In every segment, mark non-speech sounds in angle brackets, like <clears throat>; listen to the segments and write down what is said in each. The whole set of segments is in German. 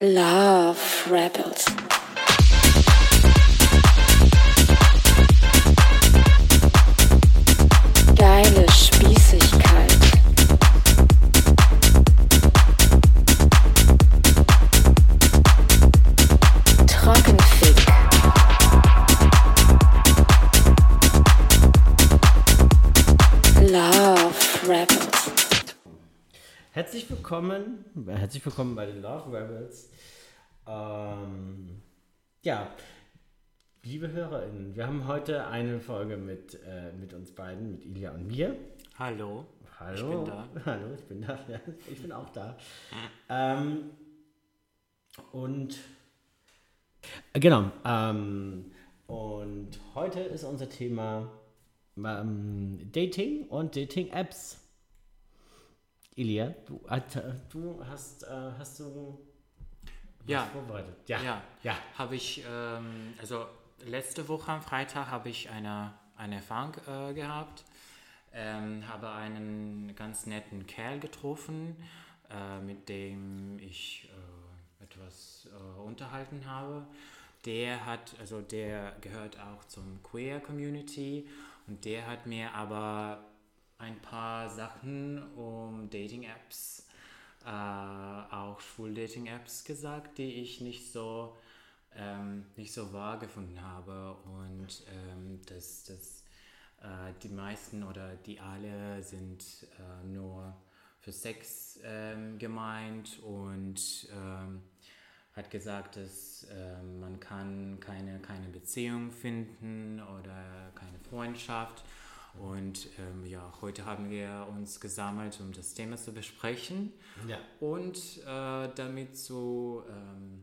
Love Rebels. Willkommen, herzlich willkommen bei den Love Rebels. Ähm, ja, liebe HörerInnen, wir haben heute eine Folge mit, äh, mit uns beiden, mit Ilja und mir. Hallo. Hallo. Ich bin da. Hallo, ich bin da. Ja, ich bin auch da. Ähm, und genau. Ähm, und heute ist unser Thema ähm, Dating und Dating-Apps. Ilja, du, du hast, äh, hast du was Ja. vorbereitet? Ja. Ja, Ja. habe ich, ähm, also letzte Woche am Freitag habe ich eine, eine Erfahrung äh, gehabt, ähm, habe einen ganz netten Kerl getroffen, äh, mit dem ich äh, etwas äh, unterhalten habe. Der hat, also der gehört auch zum Queer Community und der hat mir aber ein paar Sachen um Dating-Apps äh, auch Schwul-Dating-Apps gesagt, die ich nicht so, ähm, nicht so wahr gefunden habe. Und ähm, dass, dass äh, die meisten oder die alle sind äh, nur für Sex ähm, gemeint und ähm, hat gesagt, dass ähm, man kann keine, keine Beziehung finden oder keine Freundschaft. Und ähm, ja, heute haben wir uns gesammelt, um das Thema zu besprechen Ja. und äh, damit zu, ähm,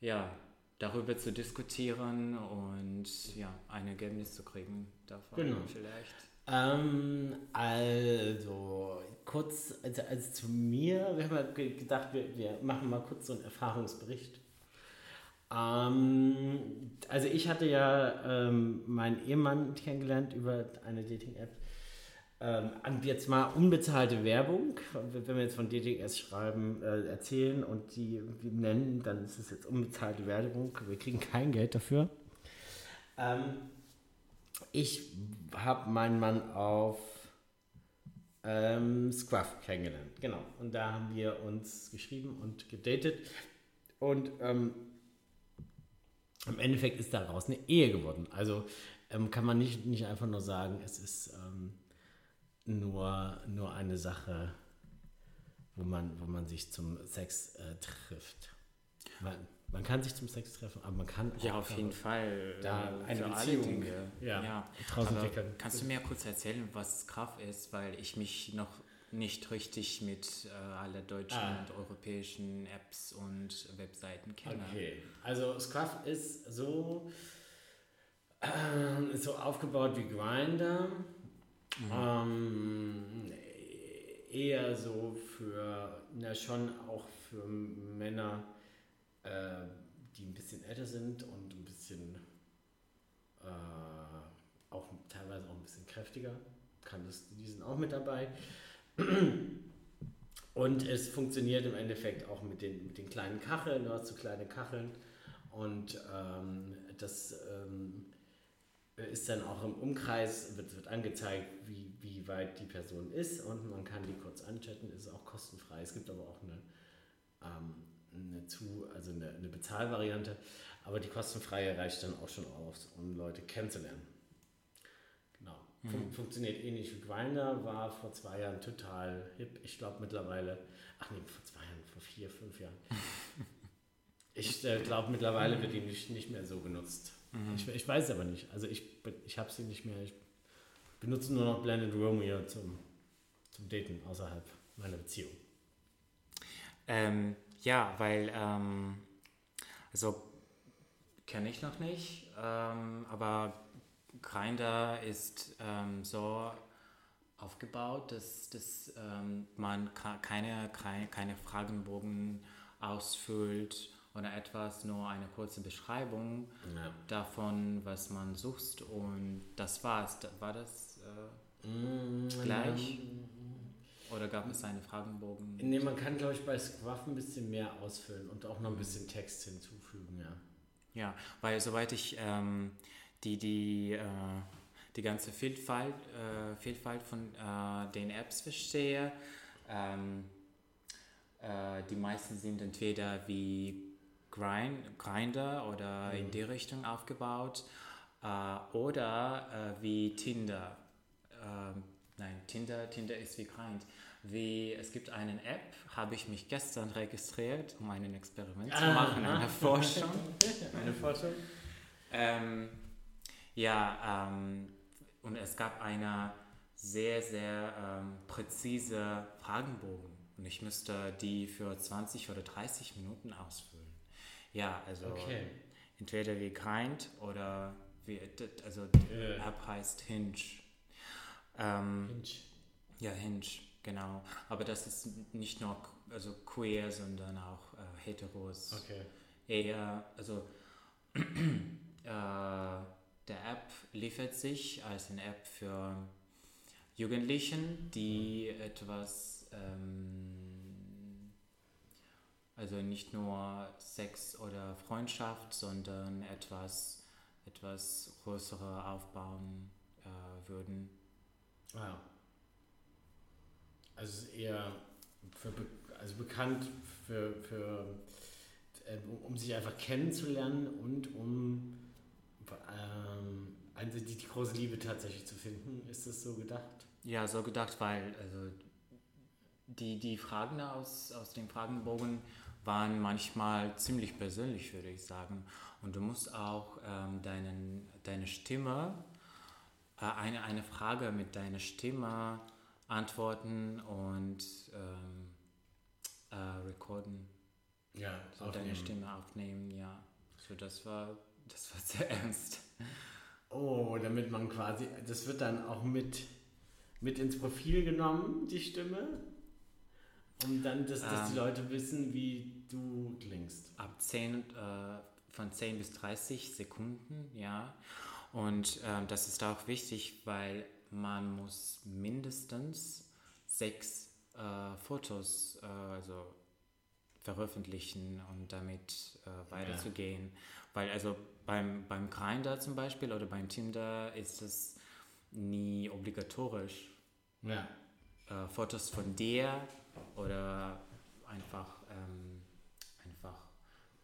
ja, darüber zu diskutieren und ja, ein Ergebnis zu kriegen davon Genau. vielleicht. Ähm, also, kurz, also, also zu mir, wir haben gedacht, wir, wir machen mal kurz so einen Erfahrungsbericht. Ähm, also ich hatte ja ähm, meinen Ehemann kennengelernt über eine Dating-App. Ähm, jetzt mal unbezahlte Werbung, wenn wir jetzt von Dating-Apps schreiben, äh, erzählen und die die nennen, dann ist es jetzt unbezahlte Werbung. Wir kriegen kein Geld dafür. Ähm, ich habe meinen Mann auf ähm, Scruff kennengelernt. Genau. Und da haben wir uns geschrieben und gedatet. Und ähm, im Endeffekt ist daraus eine Ehe geworden. Also ähm, kann man nicht, nicht einfach nur sagen, es ist ähm, nur, nur eine Sache, wo man, wo man sich zum Sex äh, trifft. Man, man kann sich zum Sex treffen, aber man kann Ja, auch auf jeden Fall. da äh, eine Beziehung, Dinge. ja, entwickeln. Kannst du mir kurz erzählen, was Kraft ist, weil ich mich noch nicht richtig mit äh, alle deutschen Ah. und europäischen Apps und Webseiten kenne. Okay, also Scruff ist so, ist so aufgebaut wie Grinder. Ähm, eher so für, na schon auch für Männer, äh, die ein bisschen älter sind und ein bisschen, äh, auch teilweise auch ein bisschen kräftiger. Kann das, die sind auch mit dabei. Und es funktioniert im Endeffekt auch mit den, mit den kleinen Kacheln. Du hast so kleine Kacheln und ähm, das ähm, ist dann auch im Umkreis, wird, wird angezeigt, wie, wie weit die Person ist und man kann die kurz anchatten, ist auch kostenfrei. Es gibt aber auch eine, ähm, eine, zu, also eine, eine Bezahlvariante, aber die kostenfreie reicht dann auch schon aus, um Leute kennenzulernen. Fun funktioniert ähnlich wie Grindr, war vor zwei Jahren total hip. Ich glaube mittlerweile, ach nee, vor zwei Jahren, vor vier, fünf Jahren. <laughs> Ich äh, glaube mittlerweile wird die nicht, nicht mehr so genutzt. Ich, ich weiß es aber nicht. Also ich, ich habe sie nicht mehr. Ich benutze nur noch Blended Romeo zum, zum Daten außerhalb meiner Beziehung. Ähm, ja, weil, ähm, also kenne ich noch nicht, ähm, aber Grindr ist ähm, so aufgebaut, dass, dass ähm, man keine, keine, Fragenbogen ausfüllt oder etwas, nur eine kurze Beschreibung Ja. davon, was man sucht und das war's. War das äh, Mm, gleich? Oder gab es einen Fragenbogen? Nee, man kann, glaube ich, bei Scruff ein bisschen mehr ausfüllen und auch noch ein bisschen Text hinzufügen, ja. Ja, weil soweit ich ähm, die, die, äh, die ganze Vielfalt, äh, Vielfalt von äh, den Apps verstehe, ähm, äh, die meisten sind entweder wie Grind, Grinder oder in die Richtung aufgebaut äh, oder äh, wie Tinder. Ähm, nein, Tinder, Tinder ist wie Grind. Wie, es gibt eine App, habe ich mich gestern registriert, um ein Experiment zu machen, eine Forschung. <laughs> Eine Forschung? Ähm, ja, ähm, und es gab eine sehr, sehr ähm, präzise Fragenbogen. Und ich müsste die für 20 oder 30 Minuten ausfüllen. Ja, also Okay. entweder wie Grind oder wie, also Äh. App heißt Hinge. Ähm, Hinge. ja, Hinge, genau. Aber das ist nicht nur also queer, sondern auch äh, heteros Okay. eher, also <clears throat> äh, der App liefert sich als eine App für Jugendlichen, die etwas, ähm, also nicht nur Sex oder Freundschaft, sondern etwas, etwas größere aufbauen äh, würden. Ah, ja. Also eher für also bekannt für, für äh, um sich einfach kennenzulernen und um ähm, also die, die große Liebe tatsächlich zu finden. Ist das so gedacht? Ja, so gedacht, weil also die, die Fragen aus, aus dem Fragenbogen waren manchmal ziemlich persönlich, würde ich sagen. Und du musst auch ähm, deinen, deine Stimme, äh, eine, eine Frage mit deiner Stimme antworten und ähm, äh, recorden, Ja, so deine Stimme aufnehmen, ja. So, das war, das war sehr ernst. Oh, damit man quasi, das wird dann auch mit, mit ins Profil genommen, die Stimme. Um dann, dass, dass die Ähm. Leute wissen, wie du klingst. ab 10, äh, von 10 bis 30 Sekunden, ja. Und ähm, das ist auch wichtig, weil man muss mindestens sechs äh, Fotos äh, also veröffentlichen und damit äh, weiterzugehen. Weil also beim, beim Grindr zum Beispiel oder beim Tinder ist es nie obligatorisch, Ja. äh, Fotos von dir oder einfach, ähm, einfach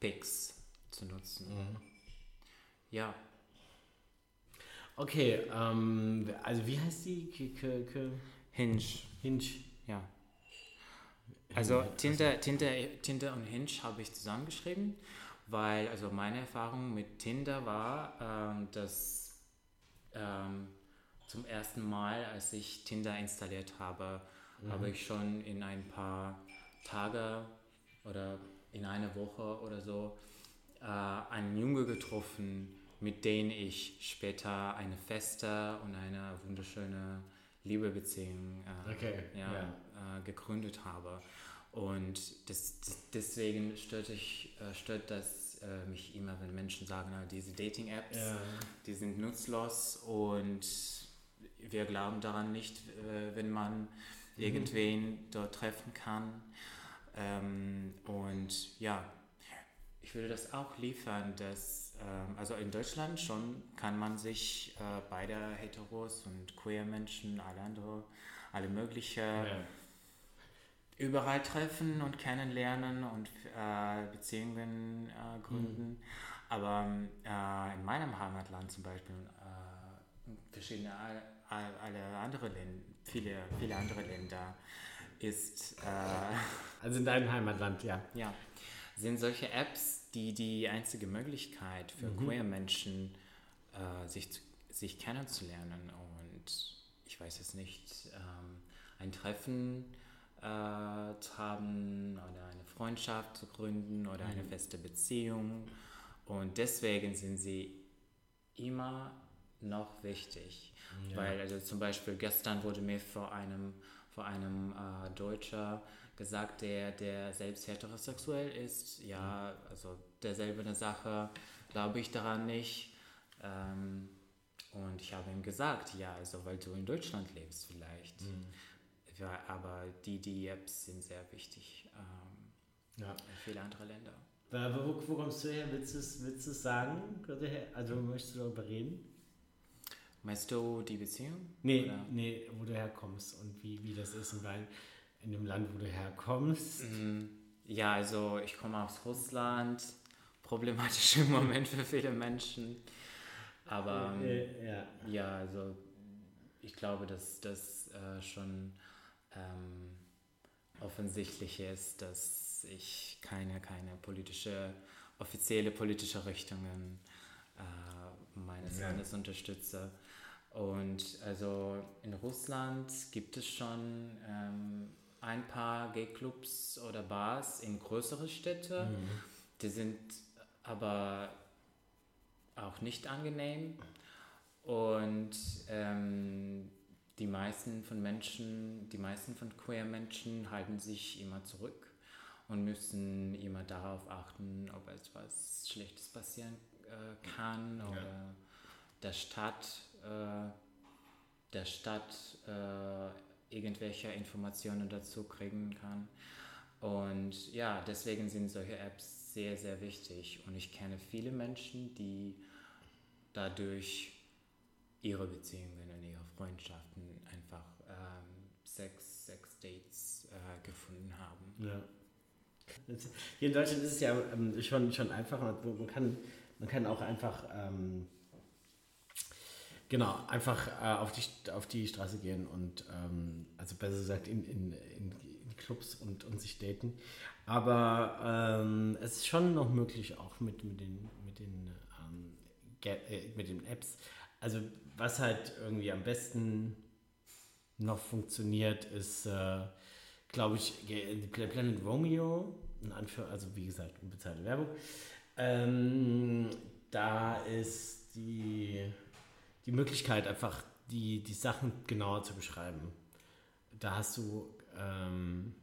Pics zu nutzen. Ja, Okay, ähm, also wie heißt die? K K K Hinge, Hinge. ja. Also Tinder, Tinder, Tinder und Hinge habe ich zusammengeschrieben, weil also meine Erfahrung mit Tinder war, ähm, dass ähm, zum ersten Mal, als ich Tinder installiert habe, habe ich schon in ein paar Tage oder in einer Woche oder so äh, einen Junge getroffen, mit dem ich später eine feste und eine wunderschöne Liebebeziehung äh, Okay, ja, Äh, gegründet habe. Und das, das, deswegen stört, ich, äh, stört das äh, mich immer, wenn Menschen sagen, na, diese Dating-Apps, Ja. die sind nutzlos und wir glauben daran nicht, äh, wenn man irgendwen dort treffen kann. Ähm, und ja, ich würde das auch liefern, dass, ähm, also in Deutschland schon kann man sich äh, beide Heteros und Queer Menschen, alle andere, alle mögliche Ja. Überall treffen und kennenlernen und äh, Beziehungen äh, gründen. Aber äh, in meinem Heimatland zum Beispiel, äh, verschiedene all, all, alle andere Länder, viele, viele andere Länder, ist äh, Also in deinem Heimatland, ja. ja, sind solche Apps die die einzige Möglichkeit für queer Menschen, äh, sich, sich kennenzulernen. Und ich weiß es nicht, ähm, ein Treffen äh, zu haben oder eine Freundschaft zu gründen oder eine feste Beziehung. Und deswegen sind sie immer noch wichtig. Weil also zum Beispiel gestern wurde mir vor einem, vor einem äh, Deutscher gesagt, der, der selbst heterosexuell ist, ja, also derselbe eine Sache, glaube ich daran nicht. Ähm, und ich habe ihm gesagt, ja, also weil du in Deutschland lebst vielleicht, ja, aber die, die Apps sind sehr wichtig ähm, Ja. in viele andere Länder. Aber wo, wo kommst du her? Willst du es willst du's sagen? Also möchtest du darüber reden? Meinst du die Beziehung? Nee, Oder? nee, wo du herkommst und wie, wie das ist. Weil in dem Land, wo du herkommst. Mhm. Ja, also ich komme aus Russland. Problematischer Moment für viele Menschen. Aber ja. ja, also ich glaube, dass das äh, schon ähm, offensichtlich ist, dass ich keine, keine politische, offizielle politische Richtungen äh, meines Ja. Landes unterstütze. Und also in Russland gibt es schon ähm, ein paar Gay-Clubs oder Bars in größere Städte. Mhm. Die sind aber auch nicht angenehm. Und ähm, die meisten von Menschen, die meisten von queer Menschen halten sich immer zurück und müssen immer darauf achten, ob etwas Schlechtes passieren äh, kann oder der Stadt, äh, der Stadt äh, irgendwelche Informationen dazu kriegen kann. Und ja, deswegen sind solche Apps sehr, sehr wichtig. Und ich kenne viele Menschen, die dadurch ihre Beziehungen und ihre Freundschaften einfach ähm, Sex, Sex-Dates äh, gefunden haben. Ja. Hier in Deutschland ist es ja ähm, schon, schon einfacher. Man kann, man kann auch einfach, ähm, genau, einfach äh, auf, die, auf die Straße gehen und, ähm, also besser gesagt, in, in, in, in Clubs und, und sich daten. Aber ähm, es ist schon noch möglich, auch mit, mit den, mit den, ähm, äh, mit den Apps. Also, was halt irgendwie am besten noch funktioniert, ist, äh, glaube ich, Planet Romeo, also wie gesagt, unbezahlte Werbung. Ähm, da ist die, die Möglichkeit, einfach die, die Sachen genauer zu beschreiben. Da hast du ähm,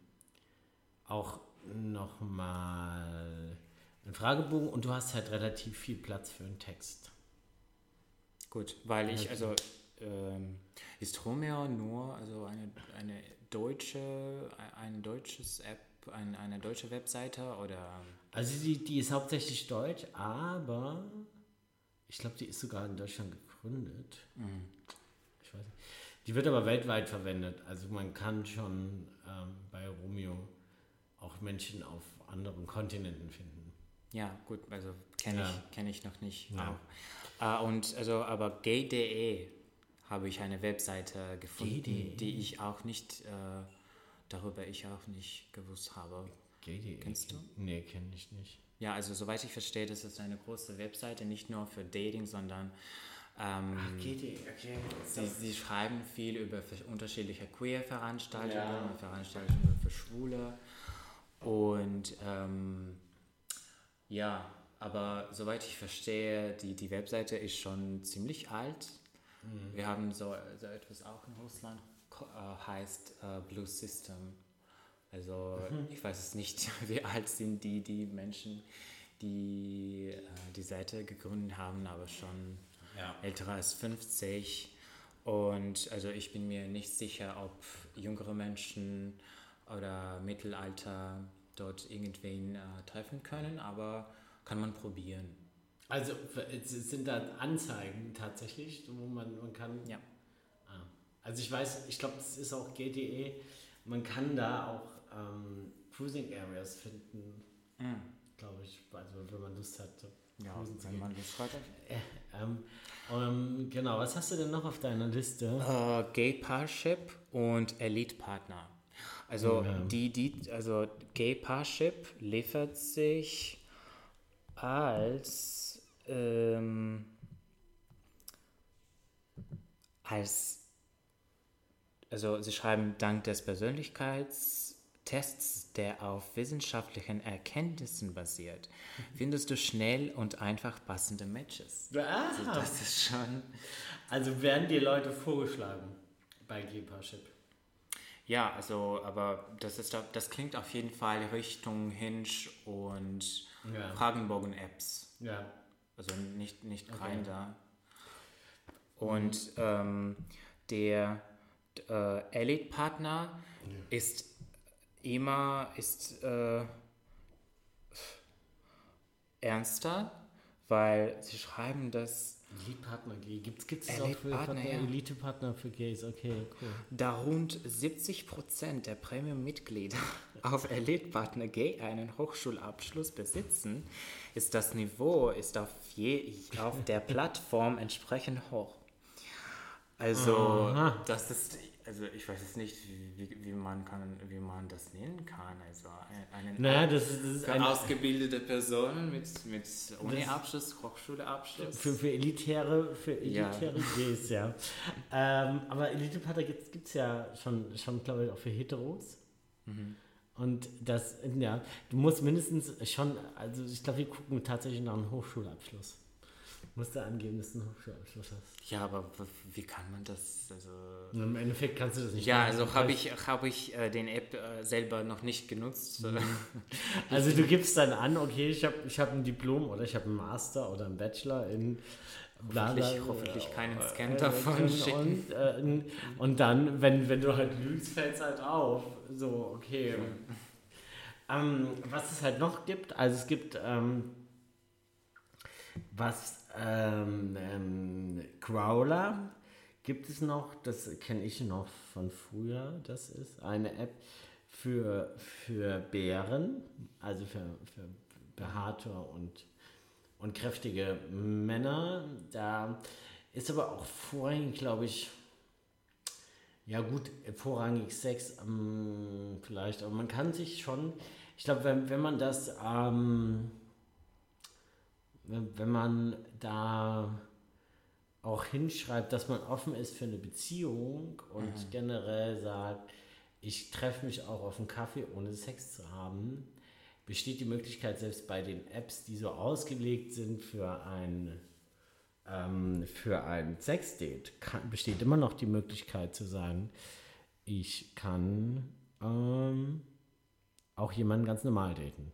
auch nochmal einen Fragebogen und du hast halt relativ viel Platz für einen Text. Gut, weil ich, Okay. also ähm, ist Romeo nur also eine, eine deutsche, ein deutsches App, ein, eine deutsche Webseite oder Also die, die ist hauptsächlich deutsch, aber ich glaube, die ist sogar in Deutschland gegründet. Ich weiß nicht. Die wird aber weltweit verwendet. Also man kann schon ähm, bei Romeo auch Menschen auf anderen Kontinenten finden. ja gut, also kenne Ja. ich, kenn ich noch nicht. Ja. Ah, und also aber gay.de habe ich eine Webseite gefunden, Gay.de. die ich auch nicht, äh, darüber ich auch nicht gewusst habe. GDE. Kennst du? Nee, kenne ich nicht. Ja, also soweit ich verstehe, das ist eine große Webseite, nicht nur für Dating, sondern ähm, GDE, okay. Sie, sie schreiben viel über unterschiedliche Queer-Veranstaltungen Ja. Veranstaltungen für Schwule. Und ähm, ja, aber soweit ich verstehe, die, die Webseite ist schon ziemlich alt. Wir haben so, so etwas auch in Russland, äh, heißt äh, Blue System. Also ich weiß es nicht, <laughs> wie alt sind die, die Menschen, die äh, die Seite gegründet haben, aber schon Ja. älter als 50. Und also ich bin mir nicht sicher, ob jüngere Menschen oder Mittelalter dort irgendwen treffen können, aber kann man probieren. Also es sind da Anzeigen tatsächlich, wo man, man kann. Ja. Ah. Also ich weiß, ich glaube, es ist auch GDE. Man kann da auch ähm, Cruising Areas finden, glaube ich. Also wenn man Lust hat. Ja, cruisen wenn man Lust hat. Äh, ähm, ähm, genau, was hast du denn noch auf deiner Liste? Äh, Gay Parship und Elite Partner. Also Ja. die, die, also Gay Parship liefert sich als ähm, als also sie schreiben dank des Persönlichkeitstests, der auf wissenschaftlichen Erkenntnissen basiert, findest du schnell und einfach passende Matches. Ah, Das ist schon also werden dir Leute vorgeschlagen bei G-Parship. Ja, also, aber das ist, doch- das klingt auf jeden Fall Richtung Hinge und Ja. Fragenbogen-Apps. Ja. Also nicht, nicht Okay. Grindr. Und ähm, der, äh, Elite-Partner ist immer ist, äh, ernster, weil sie schreiben, dass Elite-Partner Gay. Gibt es das auch für Elite-Partner, Partner, ja. Elite-Partner für Gays? Okay, cool. da rund 70% der Premium-Mitglieder <laughs> auf Elite-Partner Gay einen Hochschulabschluss besitzen, ist das Niveau ist auf, je, auf der <laughs> Plattform entsprechend hoch. Also Aha. das ist, also ich weiß jetzt nicht, wie, wie, man kann, wie man das nennen kann. Also ein- einen Naja, das ist, das ist für ein, ausgebildete Personen mit, mit Uni-Abschluss, Hochschulabschluss. für, für elitäre, für Ja. elitäre Gays, ja. Ähm, aber Elite-Partner gibt es ja schon, schon glaube ich, auch für Heteros. Mhm. Und das, ja, du musst mindestens schon, also ich glaube, wir gucken tatsächlich nach einem Hochschulabschluss. Du musst da angeben, dass du einen Hochschulabschluss hast. Ja, aber wie kann man das? Also Und im Endeffekt kannst du das nicht Ja, machen. also habe ich, hab ich äh, den App äh, selber noch nicht genutzt. <laughs> Also du gibst dann an, okay, ich habe ich hab ein Diplom oder ich habe einen Master oder einen Bachelor in Hoffentlich, hoffentlich keinen äh, Scan äh, davon und, schicken. Und, äh, und dann, wenn, wenn du halt lügst, fällt es halt auf. So, okay. Ähm, was es halt noch gibt, also es gibt ähm, was ähm, ähm, Growler gibt es noch, das kenne ich noch von früher, das ist eine App für, für Bären, also für, für behaarte und, und kräftige Männer. Da ist aber auch vorrangig, glaube ich, ja gut, vorrangig Sex ähm, vielleicht, aber man kann sich schon, ich glaube, wenn, wenn man das, ähm, wenn, man da auch hinschreibt, dass man offen ist für eine Beziehung und generell sagt, ich treffe mich auch auf einen Kaffee, ohne Sex zu haben, besteht die Möglichkeit, selbst bei den Apps, die so ausgelegt sind für ein, ähm, für ein Sexdate, kann, besteht immer noch die Möglichkeit zu sagen, ich kann ähm, auch jemanden ganz normal daten.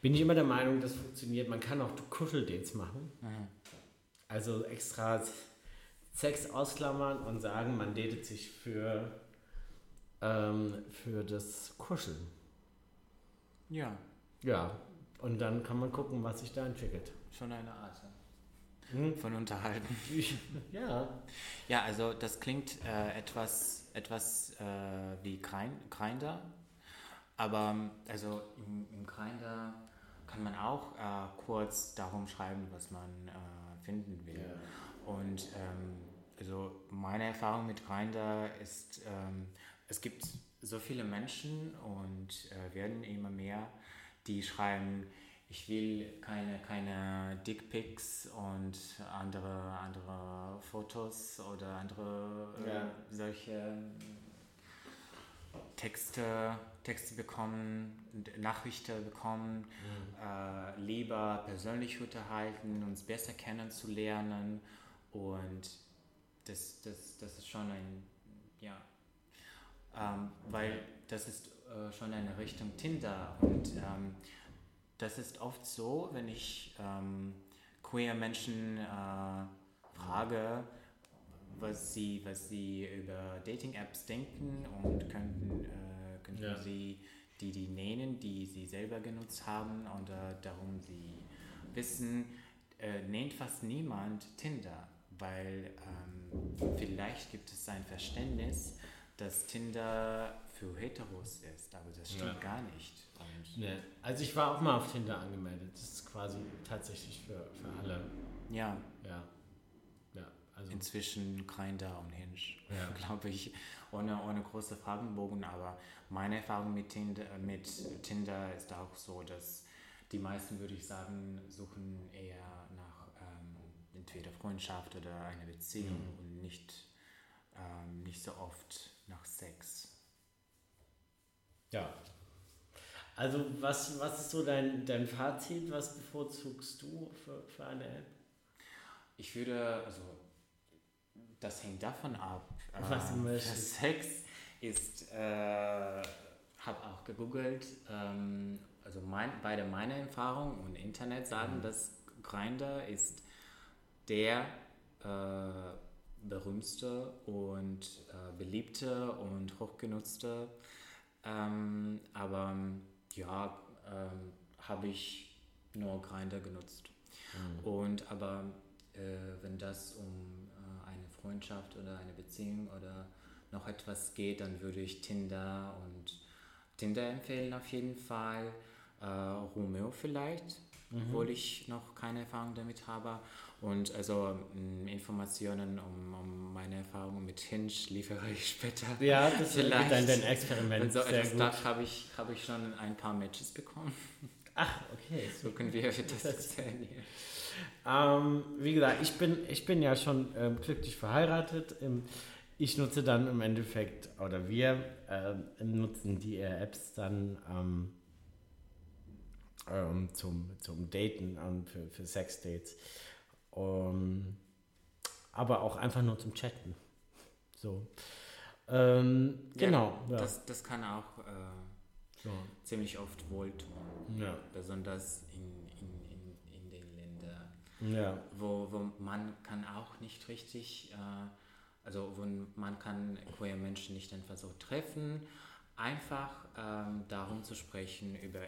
Bin ich immer der Meinung, das funktioniert. Man kann auch Kuscheldates machen. Also extra Sex ausklammern und sagen, man datet sich für, ähm, für das Kuscheln. Ja, Ja, und dann kann man gucken, was sich da entwickelt. schon eine Art Hm? von Unterhalten. Ja, Ja, also das klingt äh, etwas, etwas äh, wie Grind, Grinder, aber ähm, also im, im Grinder kann man auch äh, kurz darum schreiben, was man äh, finden will. Und ähm, also meine Erfahrung mit Grinder ist, ähm, es gibt so viele Menschen und äh, werden immer mehr, die schreiben, ich will keine, keine Dickpics und andere, andere Fotos oder andere äh, Ja. solche Texte, Texte bekommen, Nachrichten bekommen, äh, lieber persönlich unterhalten, uns besser kennenzulernen. Und das, das, das ist schon ein, ja, ähm, weil das ist äh, schon eine Richtung Tinder. Und ähm, das ist oft so, wenn ich ähm, queer Menschen äh, frage, was sie, was sie über Dating-Apps denken und könnten, äh, könnten Ja. sie die, die nennen, die sie selber genutzt haben oder darum sie wissen, äh, nennt fast niemand Tinder, weil ähm, vielleicht gibt es ein Verständnis, dass Tinder für Heteros ist, aber das stimmt Ja. gar nicht. Und ne. Also ich war auch mal auf Tinder angemeldet. Das ist quasi tatsächlich für, für alle. ja, Ja. Also. inzwischen Grindr und Hinge, Ja. <laughs> glaube ich, ohne, ohne große Fragenbogen. Aber meine Erfahrung mit Tinder, mit Tinder ist auch so, dass die meisten, würde ich sagen, suchen eher nach ähm, entweder Freundschaft oder einer Beziehung Mhm. und nicht, ähm, nicht so oft nach Sex. Ja. Also was, was ist so dein, dein Fazit? Was bevorzugst du für, für eine App? Ich würde, also das hängt davon ab. Was du ähm, möchtest. Sex ist, äh, habe auch gegoogelt, ähm, also mein, beide meine Erfahrungen und Internet sagen, Mhm. dass Grindr ist der äh, berühmteste und äh, beliebte und hochgenutzte. Ähm, aber ja, ähm, habe ich nur Grindr genutzt. Und aber äh, wenn das um äh, Freundschaft oder eine Beziehung oder noch etwas geht, dann würde ich Tinder und Tinder empfehlen auf jeden Fall. Äh, Romeo vielleicht, obwohl ich noch keine Erfahrung damit habe. Und also mh, Informationen um, um meine Erfahrungen mit Hinge liefere ich später. Ja, das Vielleicht. dann dein Experiment. Wenn so Sehr etwas habe ich, habe ich schon ein paar Matches bekommen. Ach, okay. So können wir das erzählen. Ähm, wie gesagt, ich bin, ich bin ja schon ähm, glücklich verheiratet. Ähm, ich nutze dann im Endeffekt, oder wir ähm, nutzen die äh, Apps dann ähm, ähm, zum, zum Daten, für, für Sexdates. Aber auch einfach nur zum Chatten. So. Ähm, genau. Ja, Das, das kann auch äh, so. ziemlich oft wohltun. Ja. Besonders in, in, in den Ländern, ja. wo, wo man kann auch nicht richtig, äh, also wo man kann queer Menschen nicht einfach so treffen, einfach ähm, darum zu sprechen über,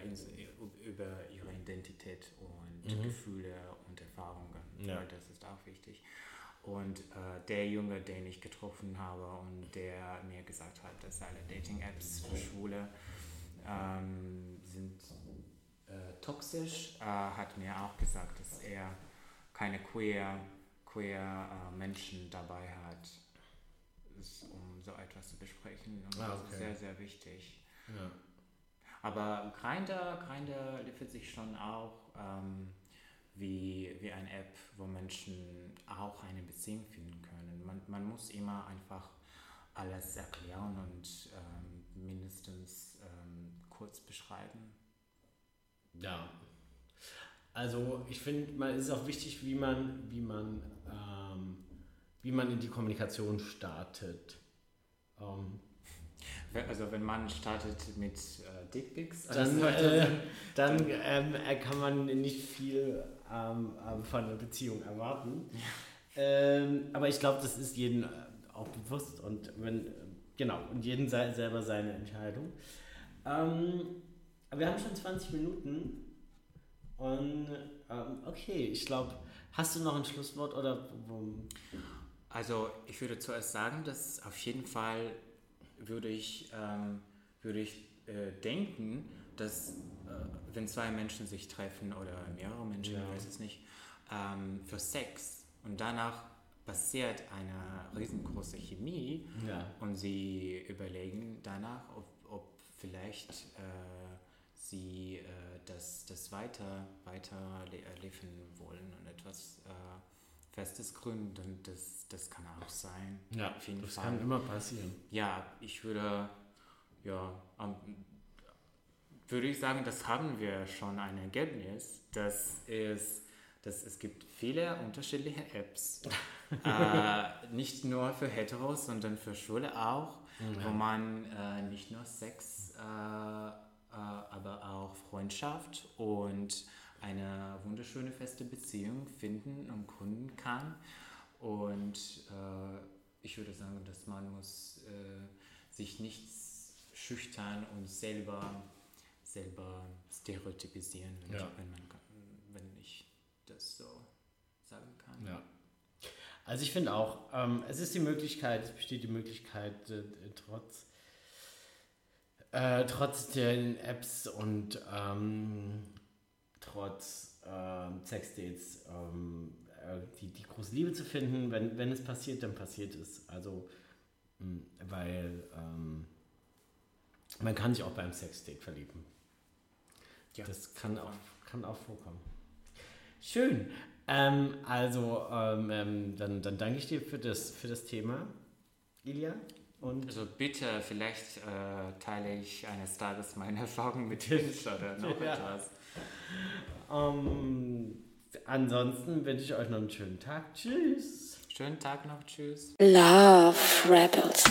über ihre Identität und Gefühle und Erfahrungen. Ja. Weil das ist auch wichtig. Und äh, der Junge, den ich getroffen habe und der mir gesagt hat, dass alle Dating-Apps für Schwule ähm, sind äh, toxisch, äh, hat mir auch gesagt, dass er keine queer, queer äh, Menschen dabei hat, es- um so etwas zu besprechen. Und Ah, das okay. ist sehr, sehr wichtig. ja. Aber Grindr, Grindr liefert sich schon auch ähm, wie, wie eine App, wo Menschen auch eine Beziehung finden können. Man, man muss immer einfach alles erklären und ähm, mindestens ähm, kurz beschreiben. Ja. Also ich finde, es ist auch wichtig, wie man, wie man, ähm, wie man in die Kommunikation startet. Ähm, Also wenn man startet mit äh, Dickpics, dann also, äh, dann ähm, äh, kann man nicht viel ähm, ähm, von einer Beziehung erwarten. Ähm, aber ich glaube, das ist jedem äh, auch bewusst und wenn, genau, und jeden selber seine Entscheidung. Aber wir haben schon 20 Minuten und ähm, okay, ich glaube, hast du noch ein Schlusswort oder Also ich würde zuerst sagen, dass auf jeden Fall würde ich, ähm, würde ich äh, denken, dass äh, wenn zwei Menschen sich treffen oder mehrere Menschen, Ja. ich weiß es nicht, ähm, für Sex und danach passiert eine riesengroße Chemie ja, und sie überlegen danach, ob, ob vielleicht äh, sie äh, das, das weiter, weiter le- äh, wollen und etwas äh, Festes gründen, das, das kann auch sein. ja, auf jeden das Fall. kann immer passieren. Ja, ich würde, ja, am- würde ich sagen, das haben wir schon ein Ergebnis, dass es, dass es gibt viele unterschiedliche Apps, <laughs> äh, nicht nur für Heteros, sondern für Schwule auch, wo man äh, nicht nur Sex, äh, aber auch Freundschaft und eine wunderschöne feste Beziehung finden und gründen kann. Und äh, ich würde sagen, dass man muss äh, sich nicht schüchtern und selber, selber stereotypisieren, wenn, Ja. ich, wenn, man, wenn ich das so sagen kann. Ja. Also ich finde auch, ähm, es ist die Möglichkeit, es besteht die Möglichkeit, äh, trotz, äh, trotz den Apps und ähm, trotz ähm, Sexdates ähm, äh, die, die große Liebe zu finden. Wenn, wenn es passiert, dann passiert es. Also, mh, weil ähm, man kann sich auch beim Sexdate verlieben. Ja, das kann auch, kann auch vorkommen. Schön. Ähm, also, ähm, ähm, dann, dann danke ich dir für das, für das Thema, Ilja. Und Also bitte, vielleicht äh, teile ich eines Tages meine Erfahrungen mit Hinge <laughs> oder noch Ja. etwas. ähm, ansonsten wünsche ich euch noch einen schönen Tag. Tschüss. Schönen Tag noch, tschüss. Love Rebels.